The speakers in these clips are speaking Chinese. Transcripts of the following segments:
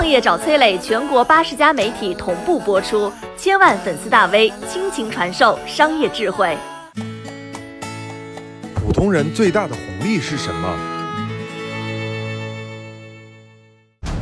创业找崔磊，全国八十家媒体同步播出，千万粉丝大 V 倾情传授商业智慧。普通人最大的红利是什么？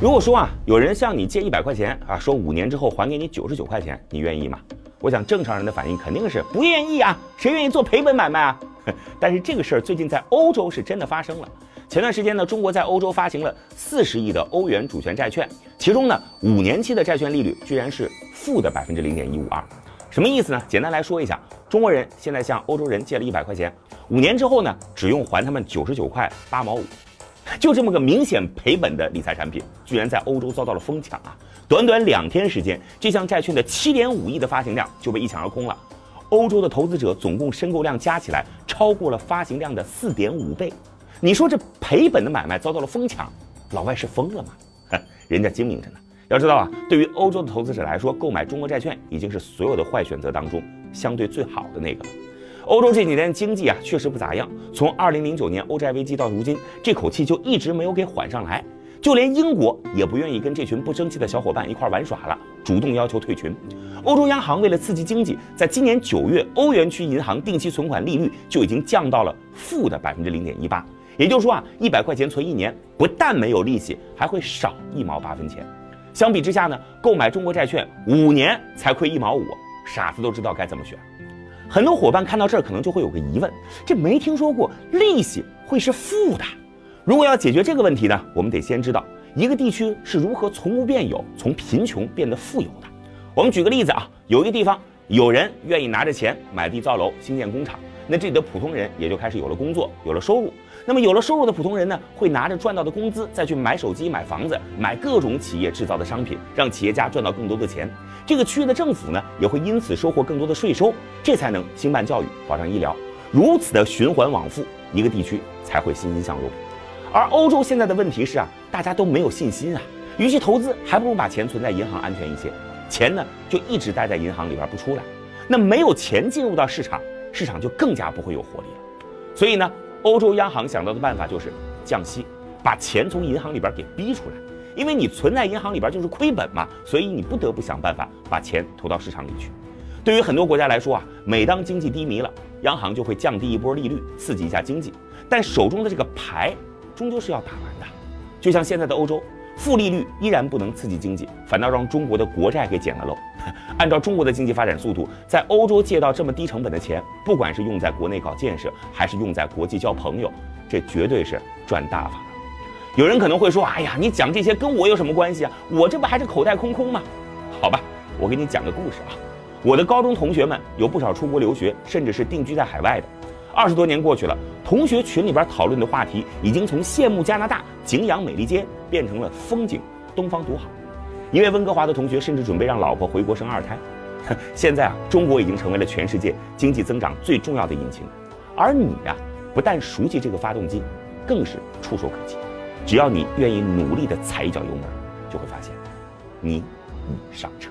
如果说啊，有人向你借一百块钱啊，说五年之后还给你九十九块钱，你愿意吗？我想正常人的反应肯定是不愿意啊，谁愿意做赔本买卖啊？但是这个事儿最近在欧洲是真的发生了。前段时间呢，中国在欧洲发行了四十亿的欧元主权债券，其中呢，五年期的债券利率居然是负的百分之零点一五二。什么意思呢？简单来说一下，中国人现在向欧洲人借了一百块钱，五年之后呢，只用还他们九十九块八毛五，就这么个明显赔本的理财产品，居然在欧洲遭到了疯抢啊！短短两天时间，这项债券的七点五亿的发行量就被一抢而空了。欧洲的投资者总共申购量加起来超过了发行量的四点五倍。你说这赔本的买卖遭到了疯抢，老外是疯了吗？人家精明着呢。要知道啊，对于欧洲的投资者来说，购买中国债券已经是所有的坏选择当中相对最好的那个了。欧洲这几年经济啊确实不咋样，从二零零九年欧债危机到如今，这口气就一直没有给缓上来。就连英国也不愿意跟这群不争气的小伙伴一块玩耍了，主动要求退群。欧洲央行为了刺激经济，在今年九月，欧元区银行定期存款利率就已经降到了负的百分之零点一八。也就是说啊，一百块钱存一年，不但没有利息，还会少一毛八分钱。相比之下呢，购买中国债券五年才亏一毛五，傻子都知道该怎么选。很多伙伴看到这儿可能就会有个疑问：这没听说过利息会是负的。如果要解决这个问题呢，我们得先知道一个地区是如何从无变有，从贫穷变得富有的。我们举个例子啊，有一个地方有人愿意拿着钱买地造楼、兴建工厂，那这里的普通人也就开始有了工作、有了收入。那么有了收入的普通人呢，会拿着赚到的工资再去买手机、买房子、买各种企业制造的商品，让企业家赚到更多的钱。这个区域的政府呢，也会因此收获更多的税收，这才能兴办教育、保障医疗，如此的循环往复，一个地区才会欣欣向荣。而欧洲现在的问题是啊，大家都没有信心啊，与其投资，还不如把钱存在银行安全一些。钱呢就一直待在银行里边不出来，那没有钱进入到市场，市场就更加不会有活力了。所以呢，欧洲央行想到的办法就是降息，把钱从银行里边给逼出来。因为你存在银行里边就是亏本嘛，所以你不得不想办法把钱投到市场里去。对于很多国家来说啊，每当经济低迷了，央行就会降低一波利率，刺激一下经济。但手中的这个牌。终究是要打完的，就像现在的欧洲，负利率依然不能刺激经济，反倒让中国的国债给捡了漏。按照中国的经济发展速度，在欧洲借到这么低成本的钱，不管是用在国内搞建设，还是用在国际交朋友，这绝对是赚大发了。有人可能会说：“哎呀，你讲这些跟我有什么关系啊？我这不还是口袋空空吗？” 好吧，我给你讲个故事啊。我的高中同学们有不少出国留学，甚至是定居在海外的。二十多年过去了，同学群里边讨论的话题已经从羡慕加拿大、景仰美利坚变成了风景东方独好。一位温哥华的同学甚至准备让老婆回国生二胎。现在啊，中国已经成为了全世界经济增长最重要的引擎，而你呀，不但熟悉这个发动机，更是触手可及。只要你愿意努力的踩一脚油门，就会发现，你已上车。